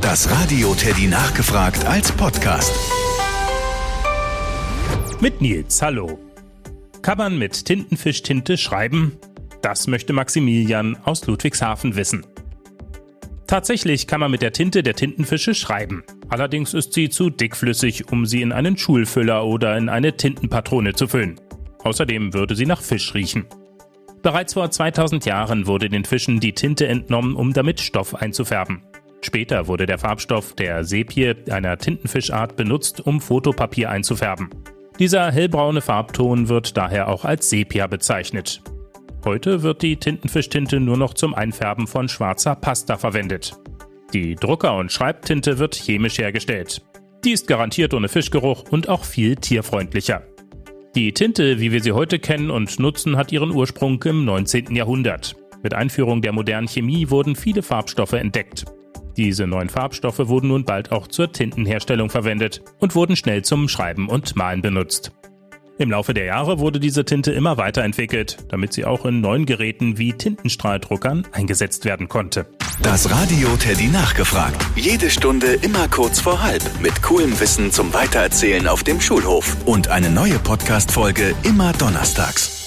Das Radio Teddy nachgefragt als Podcast. Mit Nils, hallo. Kann man mit Tintenfischtinte schreiben? Das möchte Maximilian aus Ludwigshafen wissen. Tatsächlich kann man mit der Tinte der Tintenfische schreiben. Allerdings ist sie zu dickflüssig, um sie in einen Schulfüller oder in eine Tintenpatrone zu füllen. Außerdem würde sie nach Fisch riechen. Bereits vor 2000 Jahren wurde den Fischen die Tinte entnommen, um damit Stoff einzufärben. Später wurde der Farbstoff der Sepie, einer Tintenfischart, benutzt, um Fotopapier einzufärben. Dieser hellbraune Farbton wird daher auch als Sepia bezeichnet. Heute wird die Tintenfischtinte nur noch zum Einfärben von schwarzer Pasta verwendet. Die Drucker- und Schreibtinte wird chemisch hergestellt. Die ist garantiert ohne Fischgeruch und auch viel tierfreundlicher. Die Tinte, wie wir sie heute kennen und nutzen, hat ihren Ursprung im 19. Jahrhundert. Mit Einführung der modernen Chemie wurden viele Farbstoffe entdeckt. Diese neuen Farbstoffe wurden nun bald auch zur Tintenherstellung verwendet und wurden schnell zum Schreiben und Malen benutzt. Im Laufe der Jahre wurde diese Tinte immer weiterentwickelt, damit sie auch in neuen Geräten wie Tintenstrahldruckern eingesetzt werden konnte. Das Radio Teddy nachgefragt. Jede Stunde immer kurz vor halb mit coolem Wissen zum Weitererzählen auf dem Schulhof und eine neue Podcast-Folge immer donnerstags.